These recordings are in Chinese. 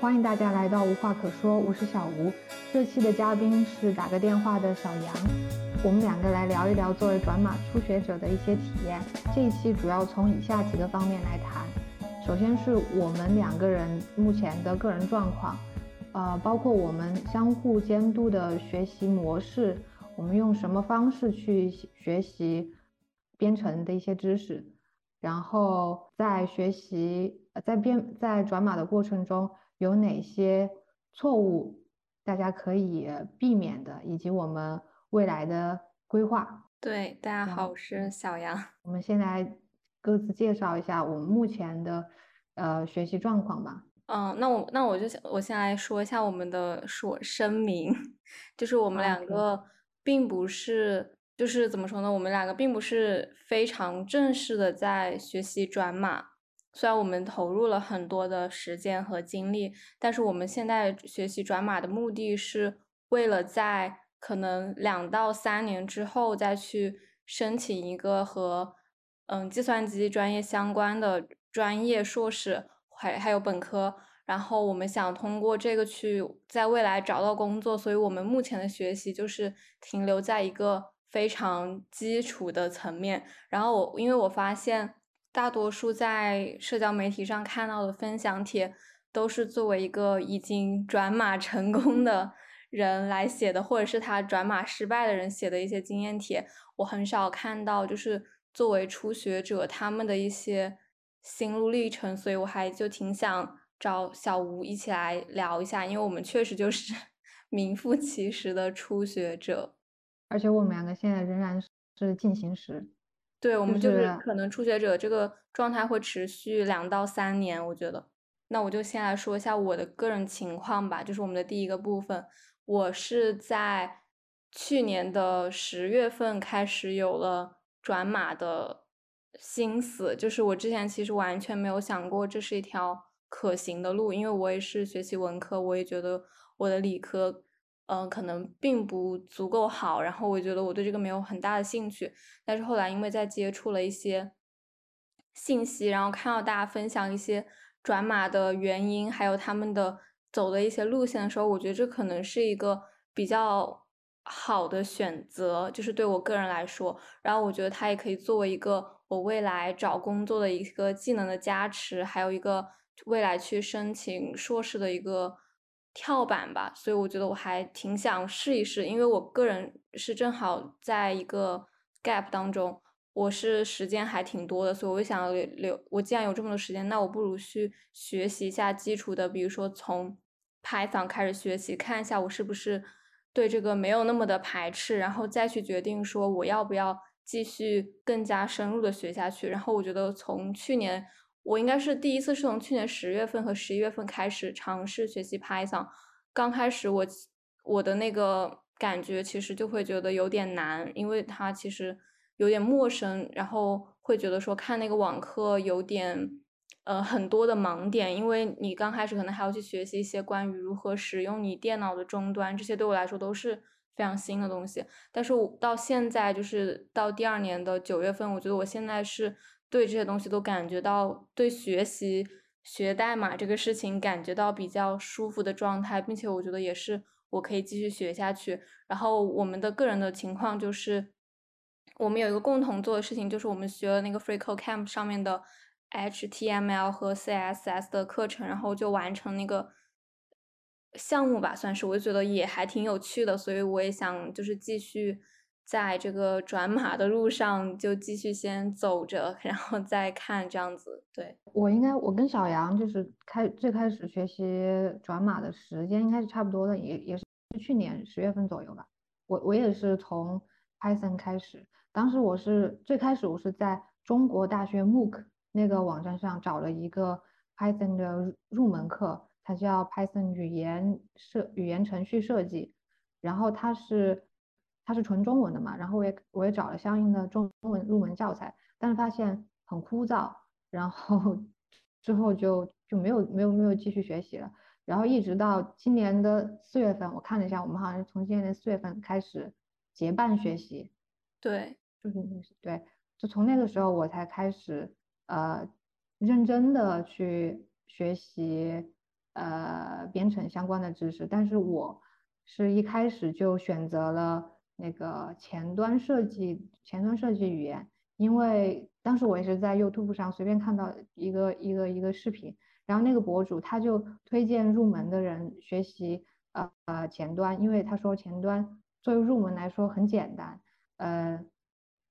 欢迎大家来到无话可说，我是小吴。这期的嘉宾是打个电话的小杨，我们两个来聊一聊作为转码初学者的一些体验。这一期主要从以下几个方面来谈。首先是我们两个人目前的个人状况，呃，包括我们相互监督的学习模式，我们用什么方式去学习编程的一些知识，然后在学习在编在转码的过程中有哪些错误，大家可以避免的，以及我们未来的规划。对，大家好，我是小杨。我们先来。各自介绍一下我们目前的呃学习状况吧。嗯，那我那我就我先来说一下我们的说声明，就是我们两个并不是，就是怎么说呢？我们两个并不是非常正式的在学习转码，虽然我们投入了很多的时间和精力，但是我们现在学习转码的目的是为了在可能两到三年之后再去申请一个和。嗯，计算机专业相关的专业硕士，还还有本科，然后我们想通过这个去在未来找到工作，所以我们目前的学习就是停留在一个非常基础的层面。然后我因为我发现大多数在社交媒体上看到的分享帖，都是作为一个已经转码成功的人来写的，或者是他转码失败的人写的一些经验帖，我很少看到就是。作为初学者，他们的一些心路历程，所以我还就挺想找小吴一起来聊一下，因为我们确实就是 名副其实的初学者，而且我们两个现在仍然是进行时，对，我们就是可能初学者这个状态会持续两到三年，我觉得。那我就先来说一下我的个人情况吧，就是我们的第一个部分，我是在去年的十月份开始有了。转码的心思，就是我之前其实完全没有想过这是一条可行的路，因为我也是学习文科，我也觉得我的理科，嗯，可能并不足够好，然后我觉得我对这个没有很大的兴趣。但是后来因为在接触了一些信息，然后看到大家分享一些转码的原因，还有他们的走的一些路线的时候，我觉得这可能是一个比较。好的选择就是对我个人来说，然后我觉得它也可以作为一个我未来找工作的一个技能的加持，还有一个未来去申请硕士的一个跳板吧。所以我觉得我还挺想试一试，因为我个人是正好在一个 gap 当中，我是时间还挺多的，所以我想留。我既然有这么多时间，那我不如去学习一下基础的，比如说从 Python 开始学习，看一下我是不是。对这个没有那么的排斥，然后再去决定说我要不要继续更加深入的学下去。然后我觉得从去年，我应该是第一次是从去年十月份和十一月份开始尝试学习 Python。刚开始我我的那个感觉其实就会觉得有点难，因为它其实有点陌生，然后会觉得说看那个网课有点。呃，很多的盲点，因为你刚开始可能还要去学习一些关于如何使用你电脑的终端，这些对我来说都是非常新的东西。但是我到现在，就是到第二年的九月份，我觉得我现在是对这些东西都感觉到对学习学代码这个事情感觉到比较舒服的状态，并且我觉得也是我可以继续学下去。然后我们的个人的情况就是，我们有一个共同做的事情，就是我们学了那个 FreeCodeCamp 上面的。HTML 和 CSS 的课程，然后就完成那个项目吧，算是，我就觉得也还挺有趣的，所以我也想就是继续在这个 转码的路上就继续先走着，然后再看这样子。对我应该，我跟小杨就是开最开始学习转码的时间应该是差不多的，也也是去年十月份左右吧。我我也是从 Python 开始，当时我是最开始我是在中国大学 MOOC。那个网站上找了一个 Python 的入门课，它叫 Python 语言设语言程序设计，然后它是它是纯中文的嘛，然后我也我也找了相应的中文入门教材，但是发现很枯燥，然后 之后就就没有没有没有继续学习了，然后一直到今年的四月份，我看了一下，我们好像是从今年的四月份开始结伴学习，对，就是对，就从那个时候我才开始。呃，认真的去学习呃编程相关的知识，但是我是一开始就选择了那个前端设计前端设计语言，因为当时我也是在 YouTube 上随便看到一个一个一个视频，然后那个博主他就推荐入门的人学习呃呃前端，因为他说前端作为入门来说很简单，呃，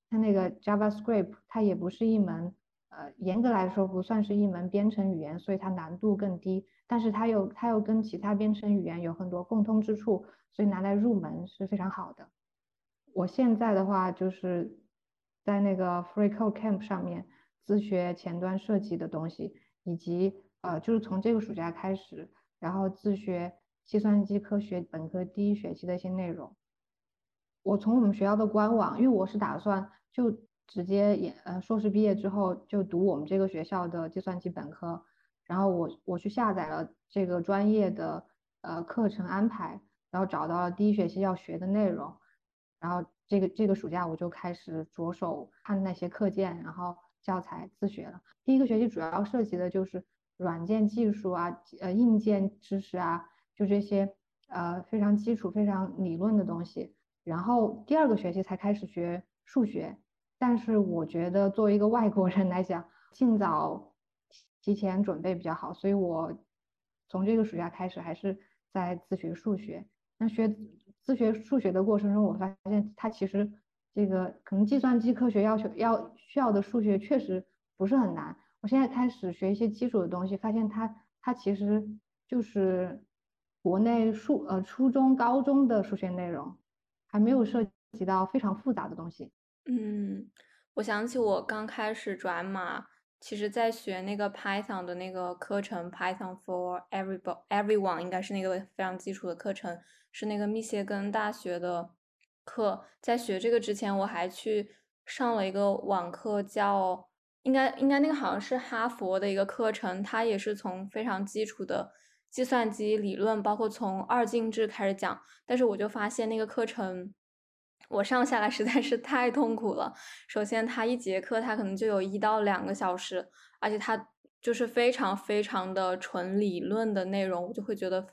他那个 JavaScript 它也不是一门。呃，严格来说不算是一门编程语言，所以它难度更低。但是它又它又跟其他编程语言有很多共通之处，所以拿来入门是非常好的。我现在的话就是在那个 Free Code Camp 上面自学前端设计的东西，以及呃就是从这个暑假开始，然后自学计算机科学本科第一学期的一些内容。我从我们学校的官网，因为我是打算就。直接也呃硕士毕业之后就读我们这个学校的计算机本科，然后我我去下载了这个专业的呃课程安排，然后找到了第一学期要学的内容，然后这个这个暑假我就开始着手看那些课件，然后教材自学了。第一个学期主要涉及的就是软件技术啊，呃硬件知识啊，就这些呃非常基础、非常理论的东西。然后第二个学期才开始学数学。但是我觉得作为一个外国人来讲，尽早提前准备比较好，所以我从这个暑假开始还是在自学数学。那学自学数学的过程中，我发现它其实这个可能计算机科学要求要需要的数学确实不是很难。我现在开始学一些基础的东西，发现它它其实就是国内数呃初中高中的数学内容，还没有涉及到非常复杂的东西。嗯，我想起我刚开始转码，其实在学那个 Python 的那个课程，Python for every everyone 应该是那个非常基础的课程，是那个密歇根大学的课。在学这个之前，我还去上了一个网课，叫应该应该那个好像是哈佛的一个课程，它也是从非常基础的计算机理论，包括从二进制开始讲。但是我就发现那个课程。我上下来实在是太痛苦了。首先，他一节课他可能就有一到两个小时，而且他就是非常非常的纯理论的内容，我就会觉得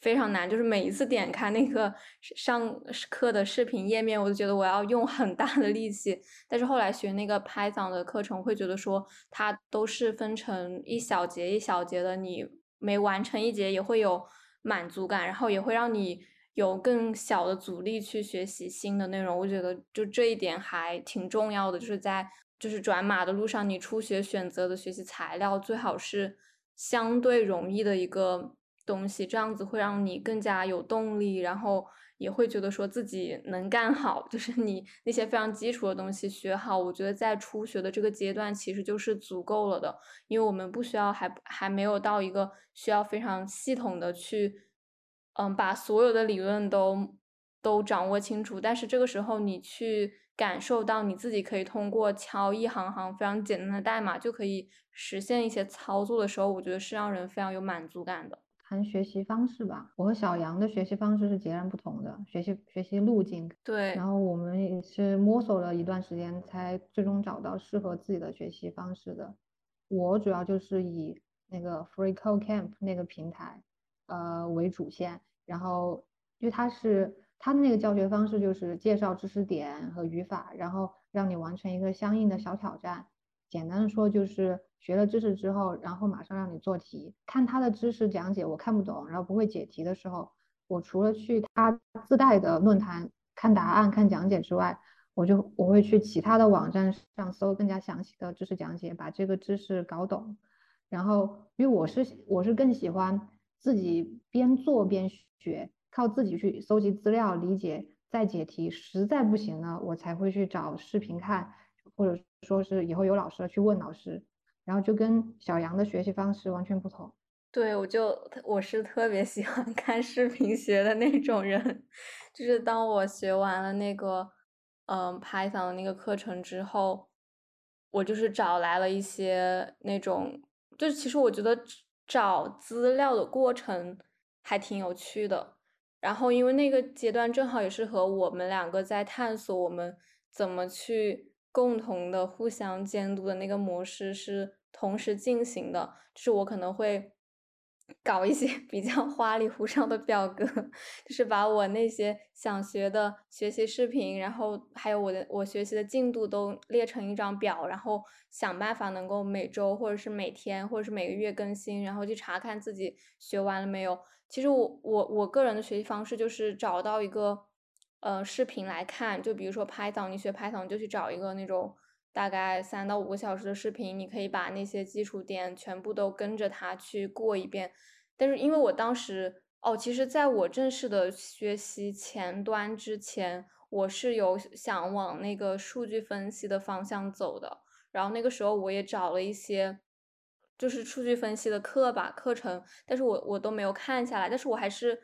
非常难。就是每一次点开那个上课的视频页面，我就觉得我要用很大的力气。但是后来学那个 Python 的课程，会觉得说它都是分成一小节一小节的，你每完成一节也会有满足感，然后也会让你。有更小的阻力去学习新的内容，我觉得就这一点还挺重要的。就是在就是转码的路上，你初学选择的学习材料最好是相对容易的一个东西，这样子会让你更加有动力，然后也会觉得说自己能干好。就是你那些非常基础的东西学好，我觉得在初学的这个阶段其实就是足够了的，因为我们不需要还还没有到一个需要非常系统的去。嗯，把所有的理论都都掌握清楚，但是这个时候你去感受到你自己可以通过敲一行行非常简单的代码就可以实现一些操作的时候，我觉得是让人非常有满足感的。谈学习方式吧，我和小杨的学习方式是截然不同的，学习学习路径。对，然后我们也是摸索了一段时间，才最终找到适合自己的学习方式的。我主要就是以那个 Free Code Camp 那个平台。呃，为主线，然后因为它是它的那个教学方式，就是介绍知识点和语法，然后让你完成一个相应的小挑战。简单的说，就是学了知识之后，然后马上让你做题。看他的知识讲解，我看不懂，然后不会解题的时候，我除了去他自带的论坛看答案、看讲解之外，我就我会去其他的网站上搜更加详细的知识讲解，把这个知识搞懂。然后，因为我是我是更喜欢。自己边做边学，靠自己去搜集资料、理解再解题。实在不行呢，我才会去找视频看，或者说是以后有老师了去问老师。然后就跟小杨的学习方式完全不同。对，我就我是特别喜欢 看视频学的那种人。就是当我学完了那个嗯 Python 的那个课程之后，我就是找来了一些那种，就是其实我觉得。找资料的过程还挺有趣的，然后因为那个阶段正好也是和我们两个在探索我们怎么去共同的互相监督的那个模式是同时进行的，就是我可能会搞一些 比较花里胡哨的表格，就是把我那些想学的学习视频，然后还有我的我学习的进度都列成一张表，然后想办法能够每周或者是每天或者是每个月更新，然后去查看自己学完了没有。其实我我我个人的学习方式就是找到一个呃视频来看，就比如说 Python，你学 Python 就去找一个那种。大概三到五个小时的视频，你可以把那些基础点全部都跟着它去过一遍。但是因为我当时哦，其实在我正式的学习前端之前，我是有想往那个数据分析的方向走的。然后那个时候我也找了一些就是数据分析的课吧课程，但是我我都没有看下来。但是我还是，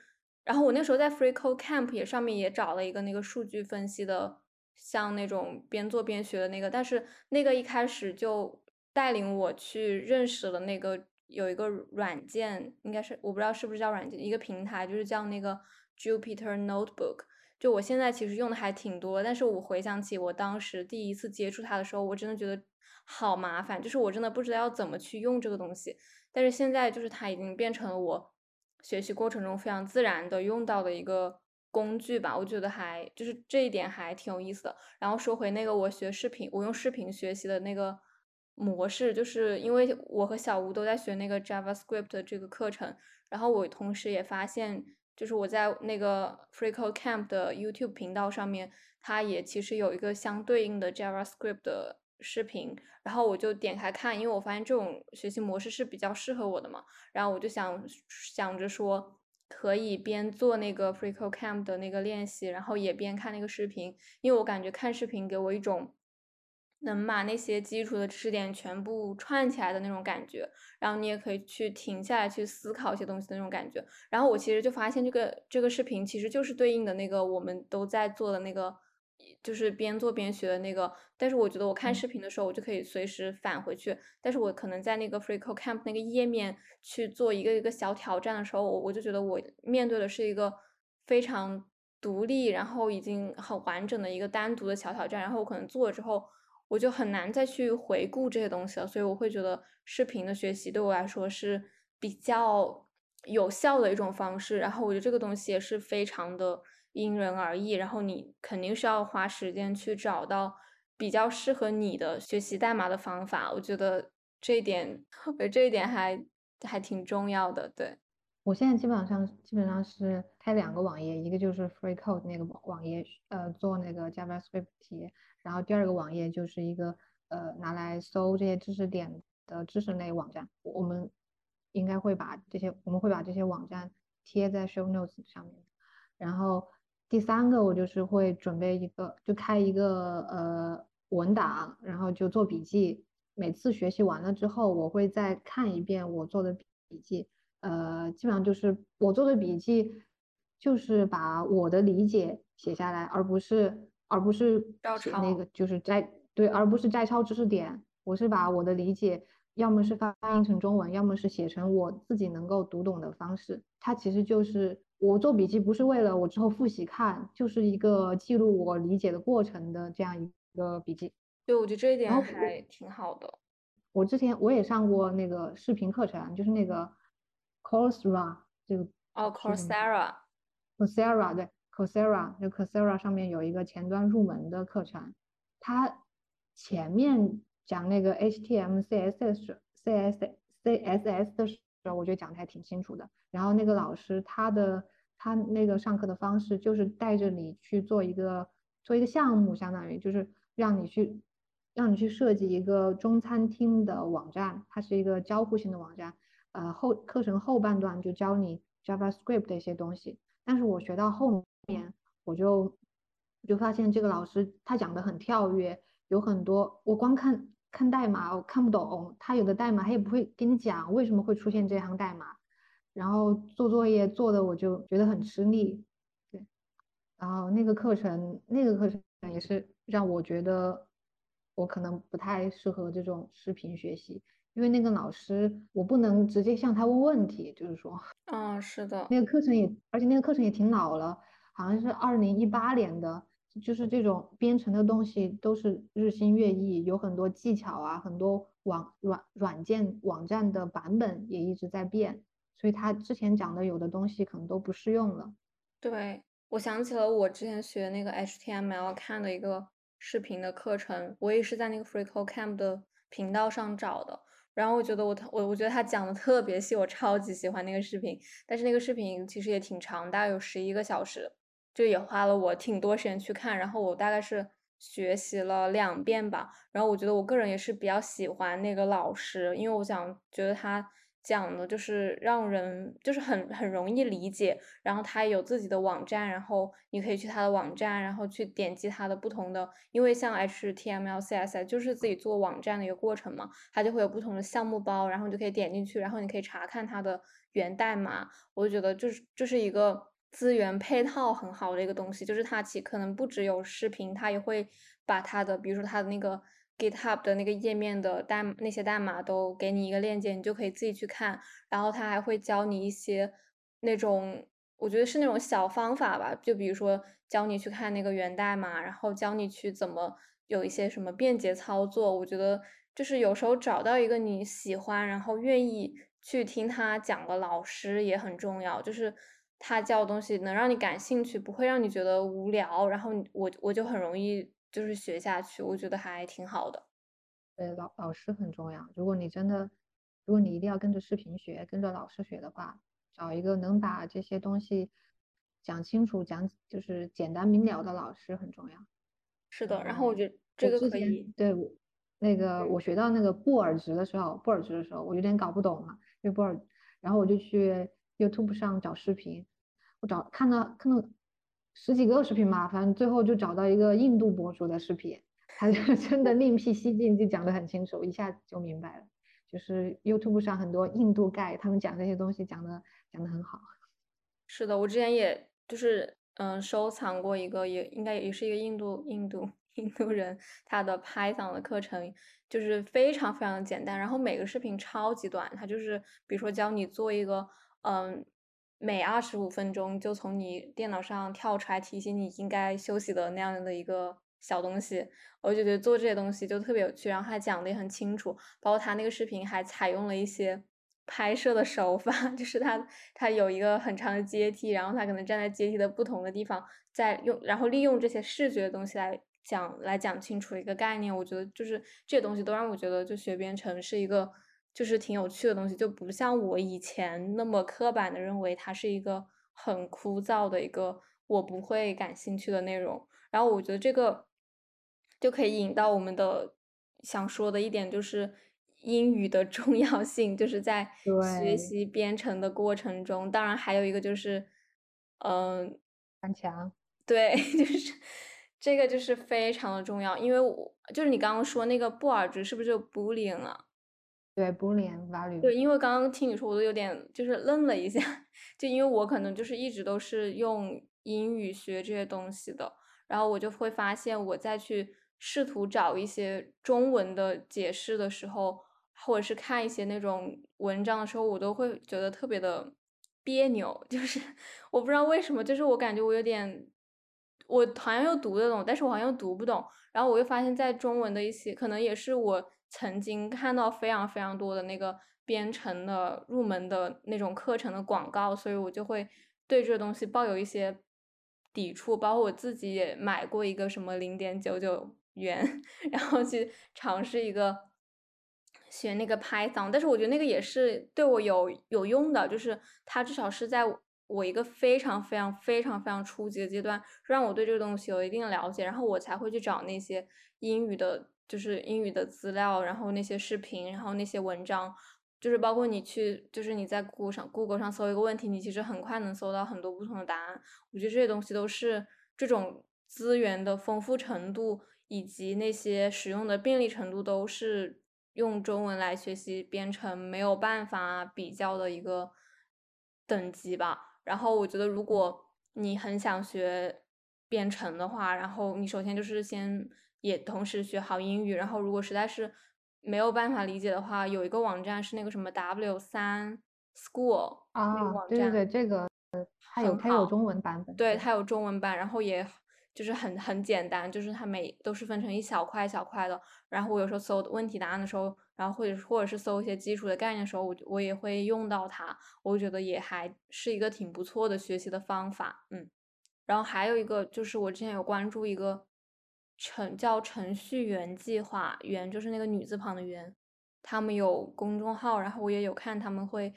然后我那时候在 FreeCodeCamp 也上面也找了一个那个数据分析的。像那种边做边学的那个，但是那个一开始就带领我去认识了那个有一个软件，应该是我不知道是不是叫软件，一个平台就是叫那个 Jupyter Notebook。就我现在其实用的还挺多，但是我回想起我当时第一次接触它的时候，我真的觉得好麻烦，就是我真的不知道要怎么去用这个东西。但是现在就是它已经变成了我学习过程中非常自然的用到的一个。工具吧，我觉得还就是这一点还挺有意思的。然后说回那个我学视频，我用视频学习的那个模式，就是因为我和小吴都在学那个 JavaScript 这个课程，然后我同时也发现，就是我在那个 FreeCodeCamp 的 YouTube 频道上面，它也其实有一个相对应的 JavaScript 的视频，然后我就点开看，因为我发现这种学习模式是比较适合我的嘛，然后我就想想着说。可以边做那个 FreeCodeCamp 的那个练习，然后也边看那个视频，因为我感觉看视频给我一种能把那些基础的知识点全部串起来的那种感觉，然后你也可以去停下来去思考一些东西的那种感觉。然后我其实就发现这个这个视频其实就是对应的那个我们都在做的那个。就是边做边学的那个，但是我觉得我看视频的时候，我就可以随时返回去。但是我可能在那个 FreeCodeCamp 那个页面去做一个一个小挑战的时候，我我就觉得我面对的是一个非常独立，然后已经很完整的一个单独的小挑战。然后我可能做了之后，我就很难再去回顾这些东西了。所以我会觉得视频的学习对我来说是比较有效的一种方式。然后我觉得这个东西也是非常的。因人而异，然后你肯定是要花时间去找到比较适合你的学习代码的方法。我觉得这一点，我觉得这一点还还挺重要的。对我现在基本上基本上是开两个网页，一个就是 FreeCode 那个网页，呃，做那个 JavaScript 题，然后第二个网页就是一个呃拿来搜这些知识点的知识类网站。我们应该会把这些，我们会把这些网站贴在 Show Notes 上面，然后。第三个，我就是会准备一个，就开一个呃文档，然后就做笔记。每次学习完了之后，我会再看一遍我做的笔记。呃，基本上就是我做的笔记，就是把我的理解写下来，而不是而不是写那个就是摘对，而不是摘抄知识点。我是把我的理解，要么是翻译成中文，要么是写成我自己能够读懂的方式。它其实就是。我做笔记不是为了我之后复习看，就是一个记录我理解的过程的这样一个笔记。对，我觉得这一点还挺好的。我之前我也上过那个视频课程，就是那个 Coursera 这个哦，Coursera，Coursera 对，Coursera 就 Coursera 上面有一个前端入门的课程，它前面讲那个 HTML、CSS、CS、CSS 的时我觉得讲的还挺清楚的。然后那个老师他的他那个上课的方式就是带着你去做一个做一个项目，相当于就是让你去让你去设计一个中餐厅的网站，它是一个交互性的网站。呃，后课程后半段就教你 JavaScript 的一些东西。但是我学到后面，我就我就发现这个老师他讲的很跳跃，有很多我光看看代码我看不懂，他有的代码他也不会跟你讲为什么会出现这行代码。然后做作业做的我就觉得很吃力，对，然后那个课程那个课程也是让我觉得我可能不太适合这种视频学习，因为那个老师我不能直接向他问问题，就是说，嗯，是的，那个课程也而且那个课程也挺老了，好像是二零一八年的，就是这种编程的东西都是日新月异，有很多技巧啊，很多网软软件网站的版本也一直在变。所以他之前讲的有的东西可能都不适用了。对，我想起了我之前学那个 HTML 看的一个视频的课程，我也是在那个 FreeCodeCamp 的频道上找的。然后我觉得我我我觉得他讲的特别细，我超级喜欢那个视频。但是那个视频其实也挺长，大概有十一个小时，就也花了我挺多时间去看。然后我大概是学习了两遍吧。然后我觉得我个人也是比较喜欢那个老师，因为我想觉得他。讲的就是让人就是很很容易理解，然后他有自己的网站，然后你可以去他的网站，然后去点击他的不同的，因为像 HTML、CSS 就是自己做网站的一个过程嘛，它就会有不同的项目包，然后你就可以点进去，然后你可以查看它的源代码。我就觉得就是就是一个资源配套很好的一个东西，就是它其可能不只有视频，它也会把它的，比如说它的那个。GitHub 的那个页面的代那些代码都给你一个链接，你就可以自己去看。然后他还会教你一些那种，我觉得是那种小方法吧，就比如说教你去看那个源代码，然后教你去怎么有一些什么便捷操作。我觉得就是有时候找到一个你喜欢，然后愿意去听他讲的老师也很重要，就是他教的东西能让你感兴趣，不会让你觉得无聊。然后我我就很容易。就是学下去，我觉得还挺好的。对，老老师很重要。如果你真的，如果你一定要跟着视频学，跟着老师学的话，找一个能把这些东西讲清楚、讲就是简单明了的老师很重要。是的，然后我觉得这个可以。对，那个我学到那个布尔值的时候，布尔值的时候，我有点搞不懂嘛，因为布尔，然后我就去 YouTube 上找视频，我找看到看到。十几个视频嘛，反正最后就找到一个印度博主的视频，他就 真的另辟蹊径，就讲得很清楚，一下子就明白了。就是 YouTube 上很多印度盖，他们讲这些东西讲的讲的很好。是的，我之前也就是嗯收藏过一个，也应该也是一个印度印度印度人他的 Python 的课程，就是非常非常简单，然后每个视频超级短，他就是比如说教你做一个嗯。每二十五分钟就从你电脑上跳出来提醒你应该休息的那样的一个小东西，我就觉得做这些东西就特别有趣，然后他讲的也很清楚，包括他那个视频还采用了一些拍摄的手法，就是他他有一个很长的阶梯，然后他可能站在阶梯的不同的地方，在用然后利用这些视觉的东西来讲来讲清楚一个概念，我觉得就是这些东西都让我觉得就学编程是一个。就是挺有趣的东西，就不像我以前那么刻板的认为它是一个很枯燥的一个我不会感兴趣的内容。然后我觉得这个就可以引到我们的想说的一点，就是英语的重要性，就是在学习编程的过程中。当然还有一个就是，嗯，翻墙。对，就是这个就是非常的重要，因为我就是你刚刚说那个布尔值是不是就 Boolean 啊？对，Boolean value。对，因为刚刚听你说，我都有点就是愣了一下，就因为我可能就是一直都是用英语学这些东西的，然后我就会发现，我再去试图找一些中文的解释的时候，或者是看一些那种文章的时候，我都会觉得特别的别扭，就是 我不知道为什么，就是我感觉我有点，我好像又读得懂，但是我好像又读不懂，然后我又发现，在中文的一些，可能也是我。曾经看到非常非常多的那个编程的入门的那种课程的广告，所以我就会对这个东西抱有一些抵触。包括我自己也买过一个什么零点九九元，然后去尝试一个学那个 Python，但是我觉得那个也是对我有有用的，就是它至少是在我一个非常非常非常非常初级的阶段，让我对这个东西有一定的了解，然后我才会去找那些英语的。就是英语的资料，然后那些视频，然后那些文章，就是包括你去，就是你在 Google 上 Google 上搜一个问题，你其实很快能搜到很多不同的答案。我觉得这些东西都是这种资源的丰富程度以及那些使用的便利程度，都是用中文来学习编程没有办法比较的一个等级吧。然后我觉得，如果你很想学编程的话，然后你首先就是先。也同时学好英语，然后如果实在是没有办法理解的话，有一个网站是那个什么 W 三 School 啊，对对对，这个它有它有中文版本，对它有中文版，然后也就是很很简单，就是它每都是分成一小块一小块的，然后我有时候搜问题答案的时候然后或者或者是搜一些基础的概念的时候，我我也会用到它，我觉得也还是一个挺不错的学习的方法，嗯。然后还有一个就是我之前有关注一个程叫程序员计划，员就是那个女字旁的员，他们有公众号，然后我也有看他们会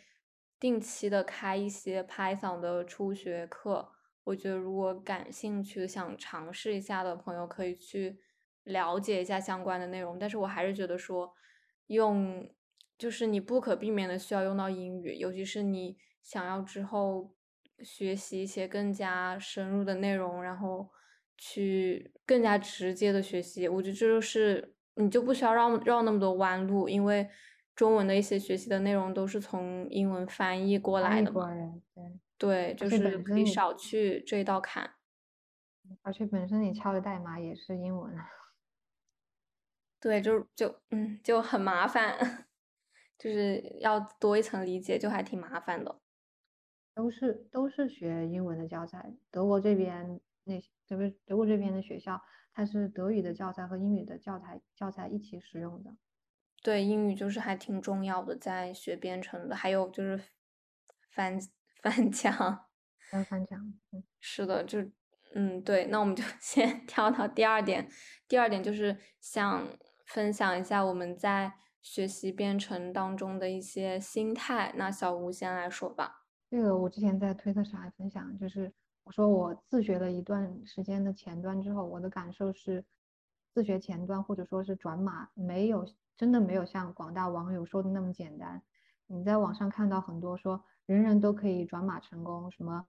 定期的开一些 Python 的初学课，我觉得如果感兴趣想尝试一下的朋友可以去了解一下相关的内容，但是我还是觉得说用就是你不可避免的需要用到英语，尤其是你想要之后。学习一些更加深入的内容，然后去更加直接的学习。我觉得这就是你就不需要绕绕那么多弯路，因为中文的一些学习的内容都是从英文翻译过来的嘛。对，就是可以少去这一道坎。而且本身你敲的代码也是英文。对，就就嗯就很麻烦，就是要多一层理解，就还挺麻烦的。都是都是学英文的教材，德国这边那特别德国这边的学校，它是德语的教材和英语的教材教材一起使用的。对，英语就是还挺重要的，在学编程的，还有就是翻翻墙，翻翻墙。嗯，是的，就嗯对，那我们就 先跳到第二点，第二点就是想分享一下我们在学习编程当中的一些心态。那小吴先来说吧。这个我之前在推特上还分享，就是说我自学了一段时间的前端之后，我的感受是，自学前端或者说是转码，没有真的没有像广大网友说的那么简单。你在网上看到很多说人人都可以转码成功，什么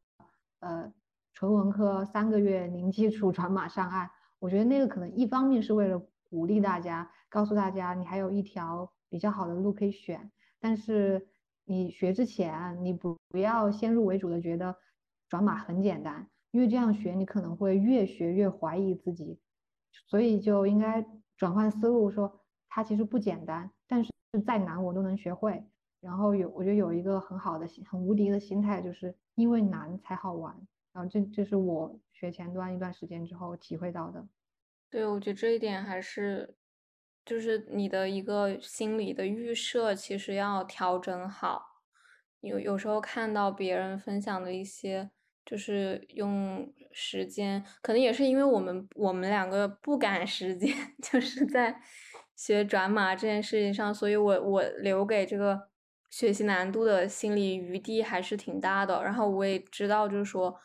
呃纯文科三个月零基础转码上岸，我觉得那个可能一方面是为了鼓励大家，告诉大家你还有一条比较好的路可以选，但是。你学之前，你不不要先入为主的觉得转码很简单，因为这样学你可能会越学越怀疑自己，所以就应该转换思路，说它其实不简单，但是再难我都能学会。然后有我觉得有一个很好的，很无敌的心态，就是因为难才好玩。然后这这是我学前端一段时间之后体会到的。对，我觉得这一点还是。就是你的一个心理的预设，其实要调整好。有有时候看到别人分享的一些，就是用时间，可能也是因为我们我们两个不赶时间，就是在学转码这件事情上，所以我我留给这个学习难度的心理余地还是挺大的。然后我也知道，就是说。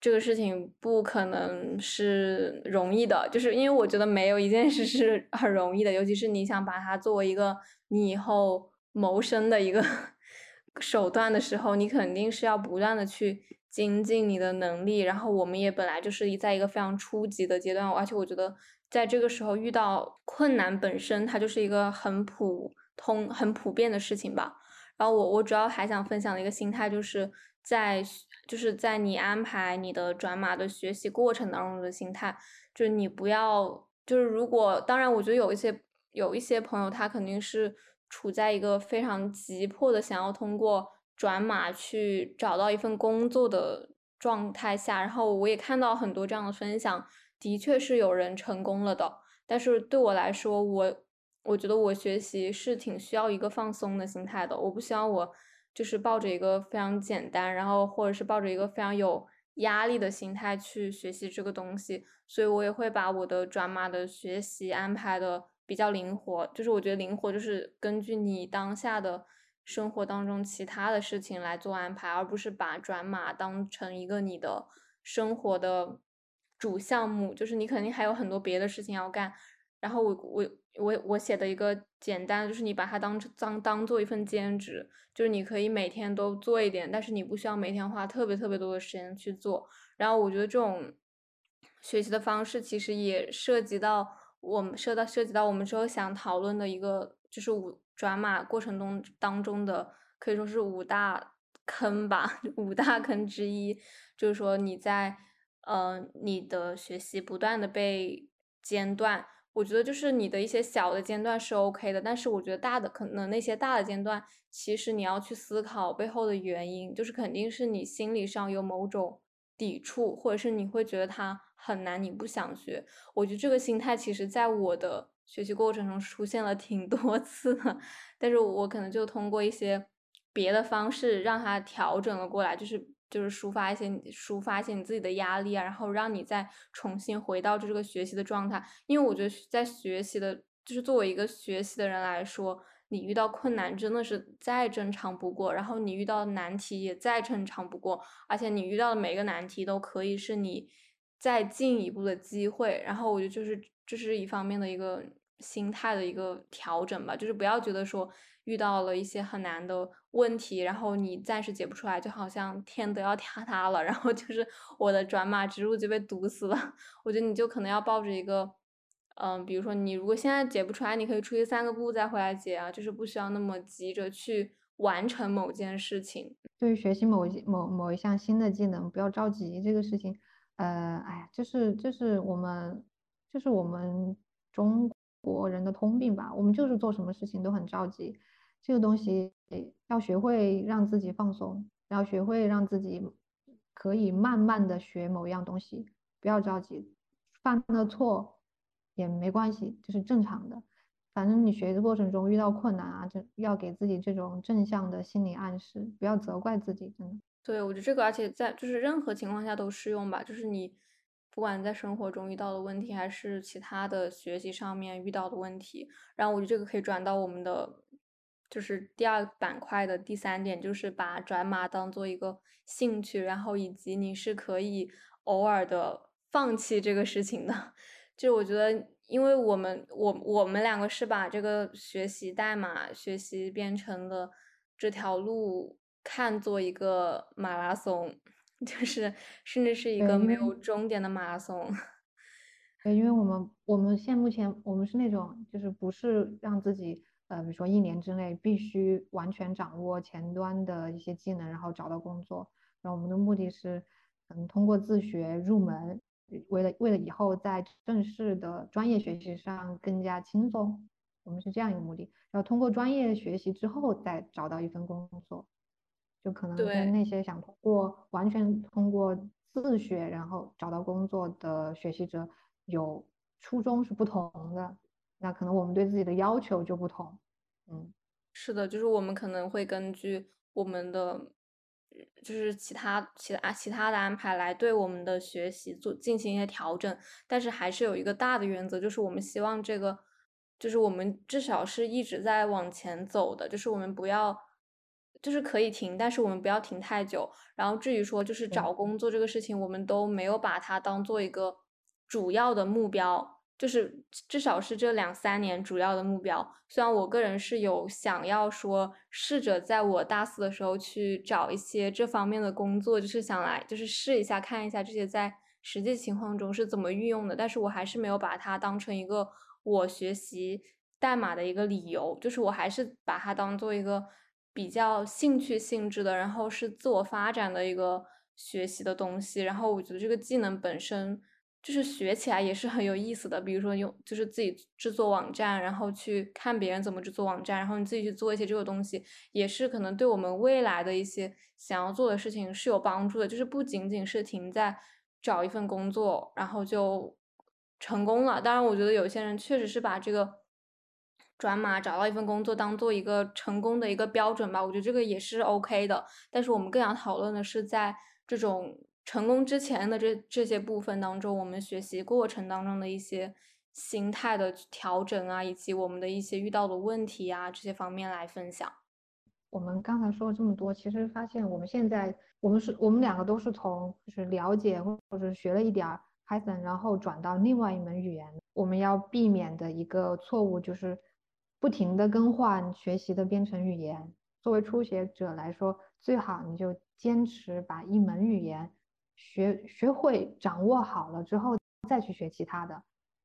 这个事情不可能是容易的，就是因为我觉得没有一件事 是很容易的，尤其是你想把它作为一个你以后谋生的一个 手段的时候，你肯定是要不断的去精进你的能力。然后我们也本来就是一在一个非常初级的阶段，而且我觉得在这个时候遇到困难本身，它就是一个很普通、很普遍的事情吧。然后我我主要还想分享的一个心态就是在。就是在你安排你的转码的学习过程当中的心态，就是你不要，就是如果当然，我觉得有一些有一些朋友他肯定是处在一个非常急迫的想要通过转码去找到一份工作的状态下，然后我也看到很多这样的分享，的确是有人成功了的，但是对我来说，我我觉得我学习是挺需要一个放松的心态的，我不希望我。就是抱着一个非常简单，然后或者是抱着一个非常有压力的心态去学习这个东西，所以我也会把我的转码的学习安排的比较灵活。就是我觉得灵活就是根据你当下的生活当中其他的事情来做安排，而不是把转码当成一个你的生活的主项目。就是你肯定还有很多别的事情要干。然后我我我我写的一个简单，就是你把它当成当当做一份兼职，就是你可以每天都做一点，但是你不需要每天花特别特别多的时间去做。然后我觉得这种学习的方式其实也涉及到我们涉到涉及到我们之后想讨论的一个，就是五转码过程中当中的可以说是五大坑吧，五大坑之一，就是说你在呃你的学习不断的被间断。我觉得就是你的一些小的间断是 OK 的，但是我觉得大的可能那些大的间断，其实你要去思考背后的原因，就是肯定是你心理上有某种抵触，或者是你会觉得它很难，你不想学。我觉得这个心态其实在我的学习过程中出现了挺多次的，但是我可能就通过一些别的方式让它调整了过来，就是就是抒发一些抒发一些你自己的压力啊，然后让你再重新回到这个学习的状态。因为我觉得在学习的，就是作为一个学习的人来说，你遇到困难真的是再正常不过，然后你遇到难题也再正常不过，而且你遇到的每个难题都可以是你再进一步的机会。然后我觉得就是这是一方面的一个。心态的一个调整吧，就是不要觉得说遇到了一些很难的问题，然后你暂时解不出来，就好像天都要 塌塌了，然后就是我的转码之路就被堵死了。我觉得你就可能要抱着一个，嗯，比如说你如果现在解不出来，你可以出去散个步再回来解啊，就是不需要那么急着去完成某件事情。对于学习某一某某一项新的技能，不要着急这个事情。呃，哎呀，就是就是我们就是我们中。国人的通病吧，我们就是做什么事情都很着急。这个东西要学会让自己放松，要学会让自己可以慢慢的学某一样东西，不要着急，犯了错也没关系，这是正常的。反正你学的过程中遇到困难啊，就要给自己这种正向的心理暗示，不要责怪自己，真的。对，我觉得这个，而且在就是任何情况下都适用吧，就是你。不管在生活中遇到的问题，还是其他的学习上面遇到的问题，然后我觉得这个可以转到我们的，就是第二板块的第三点，就是把转码当做一个兴趣，然后以及你是可以偶尔的放弃这个事情的。就我觉得，因为我们我我们两个是把这个学习代码、学习编程的这条路看作一个马拉松。就是，甚至是一个没有终点的马拉松。对，因为我们我们现目前我们是那种，就是不是让自己呃，比如说一年之内必须完全掌握前端的一些技能，然后找到工作。然后我们的目的是，嗯，通过自学入门，为了为了以后在正式的专业学习上更加轻松。我们是这样一个目的。然后通过专业学习之后再找到一份工作。就可能跟那些想通过完全通过自学然后找到工作的学习者有初衷是不同的，那可能我们对自己的要求就不同。嗯，是的，就是我们可能会根据我们的就是其他其他其他的安排来对我们的学习做进行一些调整，但是还是有一个大的原则，就是我们希望这个就是我们至少是一直在往前走的，就是我们不要。就是可以停，但是我们不要停太久。然后至于说就是找工作这个事情，我们都没有把它当做一个主要的目标，就是至少是这两三年主要的目标。虽然我个人是有想要说试着在我大四的时候去找一些这方面的工作，就是想来就是试一下看一下这些在实际情况中是怎么运用的，但是我还是没有把它当成一个我学习代码的一个理由，就是我还是把它当做一个。比较兴趣性质的，然后是自我发展的一个学习的东西。然后我觉得这个技能本身就是学起来也是很有意思的。比如说用就是自己制作网站，然后去看别人怎么制作网站，然后你自己去做一些这个东西，也是可能对我们未来的一些想要做的事情是有帮助的。就是不仅仅是停在找一份工作，然后就成功了。当然，我觉得有些人确实是把这个。转码找到一份工作当做一个成功的一个标准吧，我觉得这个也是 OK 的。但是我们更想讨论的是，在这种成功之前的这这些部分当中，我们学习过程当中的一些心态的调整啊，以及我们的一些遇到的问题啊这些方面来分享。我们刚才说了这么多，其实发现我们现在我们是我们两个都是从就是了解或者学了一点 Python，然后转到另外一门语言。我们要避免的一个错误就是。不停的更换学习的编程语言，作为初学者来说，最好你就坚持把一门语言学学会、掌握好了之后，再去学其他的。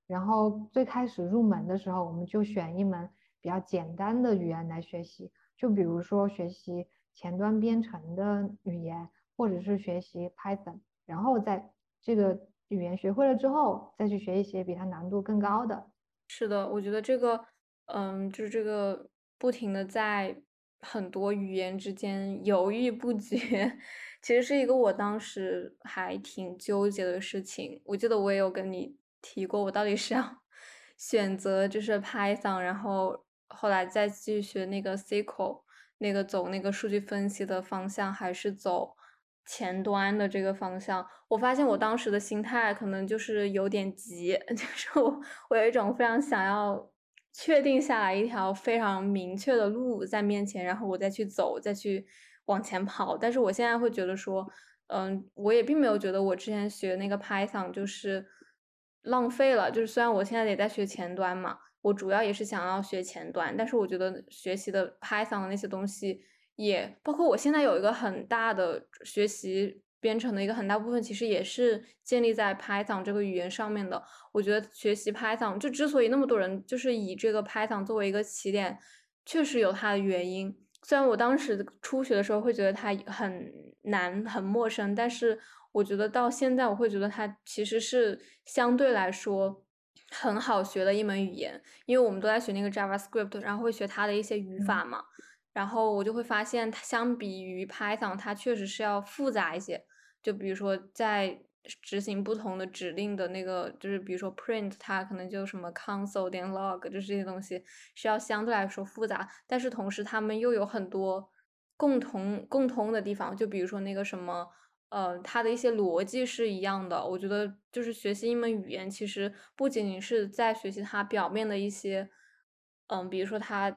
然后最开始入门的时候，我们就选一门比较简单的语言来学习，就比如说学习前端编程的语言，或者是学习 Python。然后在这个语言学会了之后，再去学一些比它难度更高的。是的，我觉得这个。嗯，就是这个不停的在很多语言之间犹豫不决，其实是一个我当时还挺纠结的事情。我记得我也有跟你提过，我到底是要 选择就是 Python，然后后来再继续学那个 SQL，那个走那个数据分析的方向，还是走前端的这个方向。我发现我当时的心态可能就是有点急，就是我我有一种非常想要确定下来一条非常明确的路在面前，然后我再去走，再去往前跑。但是我现在会觉得说。嗯，我也并没有觉得我之前学那个 Python 就是浪费了。就是虽然我现在也在学前端嘛，我主要也是想要学前端，但是我觉得学习的 Python 的那些东西，也包括我现在有一个很大的学习编程的一个很大部分，其实也是建立在 Python 这个语言上面的。我觉得学习 Python 就之所以那么多人就是以这个 Python 作为一个起点，确实有它的原因。虽然我当时初学的时候会觉得它很。难很陌生，但是我觉得到现在我会觉得它其实是相对来说很好学的一门语言，因为我们都在学那个 JavaScript，然后会学它的一些语法嘛，然后我就会发现它相比于 Python，它确实是要复杂一些。就比如说在执行不同的指令的那个，就是比如说 print，它可能就什么 console 点 log，就是这些东西是要相对来说复杂，但是同时他们又有很多。共同共通的地方，就比如说那个什么，呃，它的一些逻辑是一样的。我觉得就是学习一门语言，其实不仅仅是在学习它表面的一些，嗯，比如说它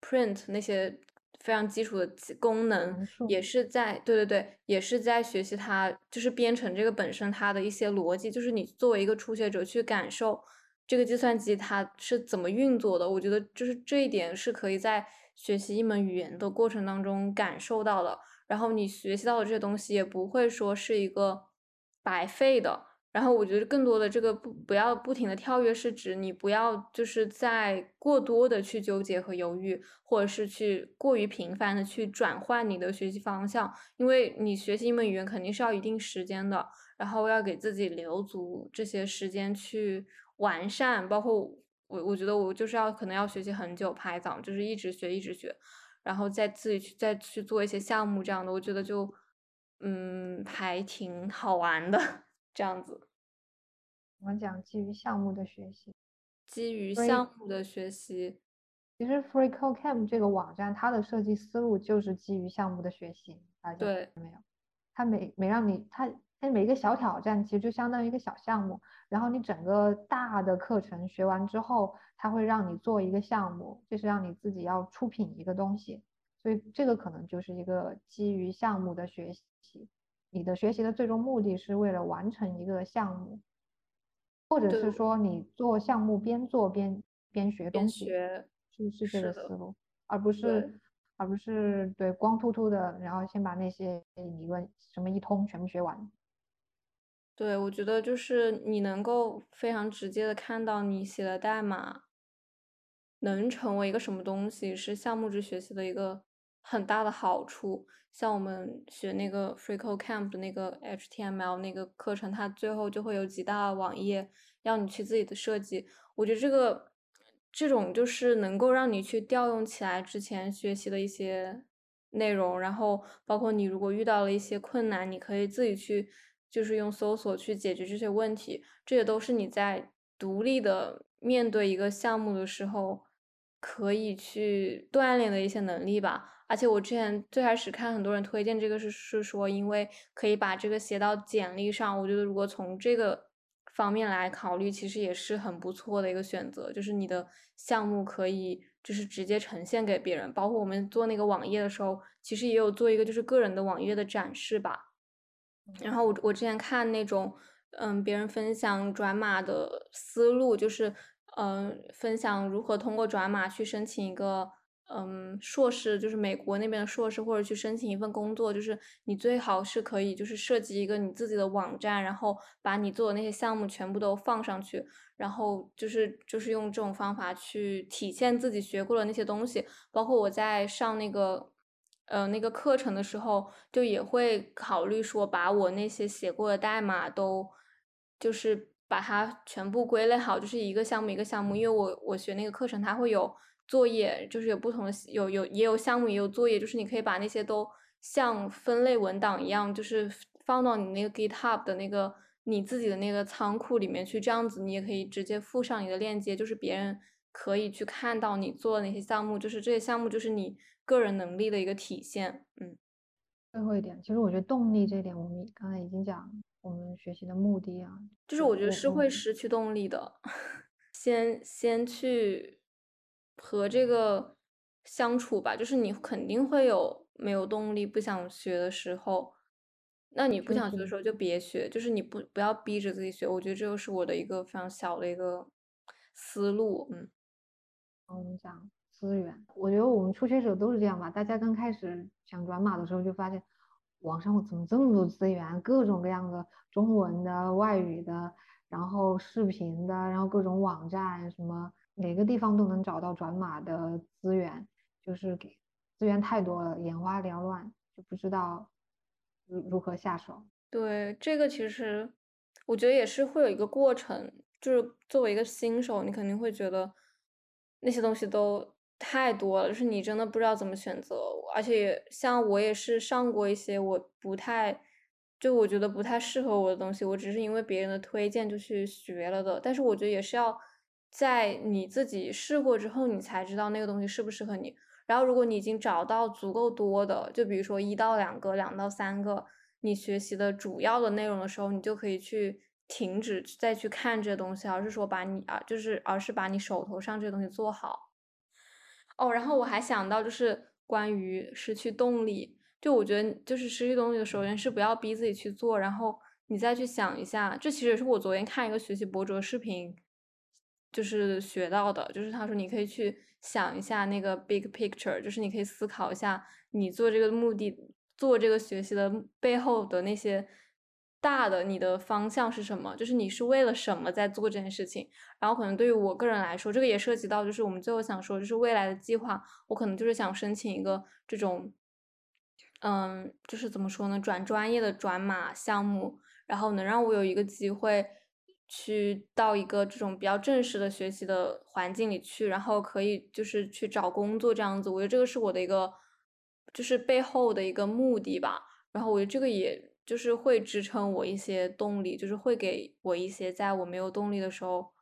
print 那些非常基础的功能，也是在对对对，也是在学习它就是编程这个本身它的一些逻辑。就是你作为一个初学者去感受这个计算机它是怎么运作的，我觉得就是这一点是可以在。学习一门语言的过程当中感受到的，然后你学习到的这些东西也不会说是一个白费的。然后我觉得更多的这个不不要不停的跳跃，是指你不要就是在过多的去纠结和犹豫，或者是去过于频繁的去转换你的学习方向，因为你学习一门语言肯定是要一定时间的，然后要给自己留足这些时间去完善，包括。我我觉得我就是要可能要学习很久拍档就是一直学一直学，然后再自己去再去做一些项目这样的，我觉得就嗯还挺好玩的这样子。我们讲基于项目的学习，基于项目的学习，其实 FreeCodeCamp 这个网站它的设计思路就是基于项目的学习，对，没有，它每每让你它它。每一个小挑战其实就相当于一个小项目，然后你整个大的课程学完之后，它会让你做一个项目，就是让你自己要出品一个东西，所以这个可能就是一个基于项目的学习。你的学习的最终目的是为了完成一个项目，或者是说你做项目边做边边学东西，是是这个思路，而不是。而不是对光秃秃的，然后先把那些理论什么一通全部学完。对，我觉得就是你能够非常直接的看到你写的代码能成为一个什么东西，是项目制学习的一个很大的好处。像我们学那个 FreeCodeCamp 的那个 HTML 那个课程，它最后就会有几大网页要你去自己的设计。我觉得这个这种就是能够让你去调用起来之前学习的一些内容，然后包括你如果遇到了一些困难，你可以自己去。就是用搜索去解决这些问题，这也都是你在独立的面对一个项目的时候可以去锻炼的一些能力吧。而且我之前最开始看很多人推荐这个是是说，因为可以把这个写到简历上。我觉得如果从这个方面来考虑，其实也是很不错的一个选择。就是你的项目可以就是直接呈现给别人，包括我们做那个网页的时候，其实也有做一个就是个人的网页的展示吧。然后我我之前看那种，嗯，别人分享转码的思路，就是，嗯，分享如何通过转码去申请一个，嗯，硕士，就是美国那边的硕士，或者去申请一份工作，就是你最好是可以，就是设计一个你自己的网站，然后把你做的那些项目全部都放上去，然后就是就是用这种方法去体现自己学过的那些东西，包括我在上那个。呃，那个课程的时候，就也会考虑说，把我那些写过的代码都，就是把它全部归类好，就是一个项目一个项目。因为我我学那个课程，它会有作业，就是有不同的有有也有项目也有作业，就是你可以把那些都像分类文档一样，就是放到你那个 GitHub 的那个你自己的那个仓库里面去，这样子你也可以直接附上你的链接，就是别人可以去看到你做的那些项目，就是这些项目就是你个人能力的一个体现。嗯，最后一点，其实我觉得动力这一点，我们刚才已经讲我们学习的目的啊，就是我觉得是会失去动力的。先先去和这个相处吧，就是你肯定会有没有动力、不想学的时候。那你不想学的时候就别学，就是你不不要逼着自己学。我觉得这就是我的一个非常小的一个思路。嗯，我们讲资源，我觉得我们初学者都是这样吧。大家刚开始想转码的时候，就发现网上怎么这么多资源，各种各样的中文的、外语的，然后视频的，然后各种网站，什么哪个地方都能找到转码的资源，就是给资源太多了，眼花缭乱，就不知道。如如何下手？对这个，其实我觉得也是会有一个过程。就是作为一个新手，你肯定会觉得那些东西都太多了，就是你真的不知道怎么选择。而且像我也是上过一些我不太，就我觉得不太适合我的东西，我只是因为别人的推荐就去学了的。但是我觉得也是要在你自己试过之后，你才知道那个东西适不适合你。然后，如果你已经找到足够多的，就比如说一到两个、两到三个你学习的主要的内容的时候，你就可以去停止再去看这些东西，而是说把你啊，就是而是把你手头上这些东西做好。哦，然后我还想到就是关于失去动力，就我觉得就是失去动力的首先是不要逼自己去做，然后你再去想一下，这其实是我昨天看一个学习博主的视频，就是学到的，就是他说你可以去。想一下那个 big picture，就是你可以思考一下，你做这个目的、做这个学习的背后的那些大的你的方向是什么？就是你是为了什么在做这件事情？然后可能对于我个人来说，这个也涉及到，就是我们最后想说，就是未来的计划，我可能就是想申请一个这种，嗯，就是怎么说呢，转专业的转码项目，然后能让我有一个机会。去到一个这种比较正式的学习的环境里去，然后可以就是去找工作这样子，我觉得这个是我的一个就是背后的一个目的吧。然后我觉得这个也就是会支撑我一些动力，就是会给我一些在我没有动力的时候，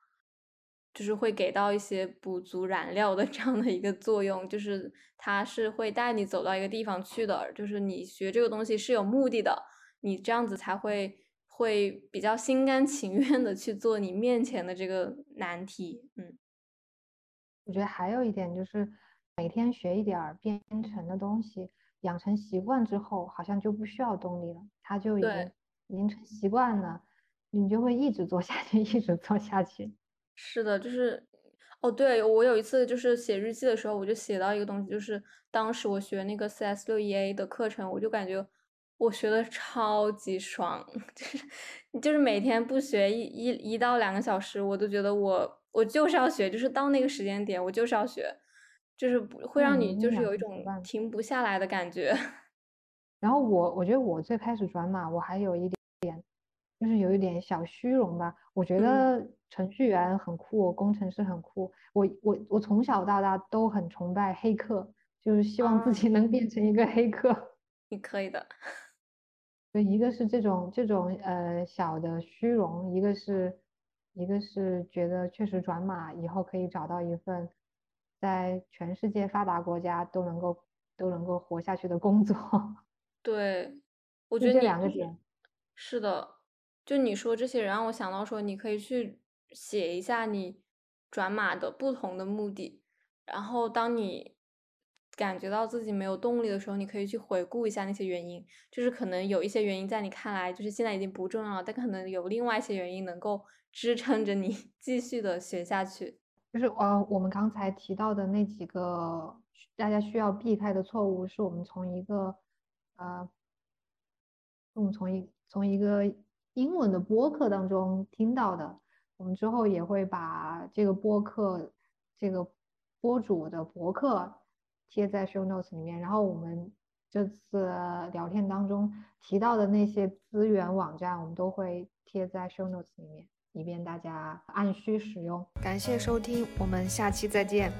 就是会给到一些补足燃料的 这样的一个作用，就是它是会带你走到一个地方去的，就是你学这个东西是有目的的，你这样子才会。会比较心甘情愿的去做你面前的这个难题，嗯，我觉得还有一点就是每天学一点编程的东西，养成习惯之后，好像就不需要动力了，它就已经已经成习惯了，你就会一直做下去，一直做下去。是的，就是哦，对我有一次就是写日记的时候，我就写到一个东西，就是当时我学那个 CS 六一 A 的课程，我就感觉。我学的超级爽，就是就是每天不学一一一到两个小时，我都觉得我我就是要学，就是到那个时间点我就是要学，就是不会让你就是有一种停不下来的感觉。然后我我觉得我最开始转码，我还有一点就是有一点小虚荣吧。我觉得程序员很酷，工程师很酷。我我我从小到大都很崇拜黑客，就是希望自己能变成一个黑客。你可以的。就一个是这种这种呃小的虚荣，一个是一个是觉得确实转码以后可以找到一份在全世界发达国家都能够都能够活下去的工作。对，我觉得这两个点是的。就你说这些，人让我想到说，你可以去写一下你转码的不同的目的，然后当你。感觉到自己没有动力的时候，你可以去回顾一下那些原因，就是可能有一些原因在你看来就是现在已经不重要了，但可能有另外一些原因能够支撑着你 继续的学下去。就是呃，我们刚才提到的那几个大家需要避开的错误，是我们从一个呃，我们从一从一个英文的播客当中听到的。我们之后也会把这个播客这个播主的博客。贴在 show notes 里面，然后我们这次聊天当中提到的那些资源网站，我们都会贴在 show notes 里面，以便大家按需使用。感谢收听，我们下期再见。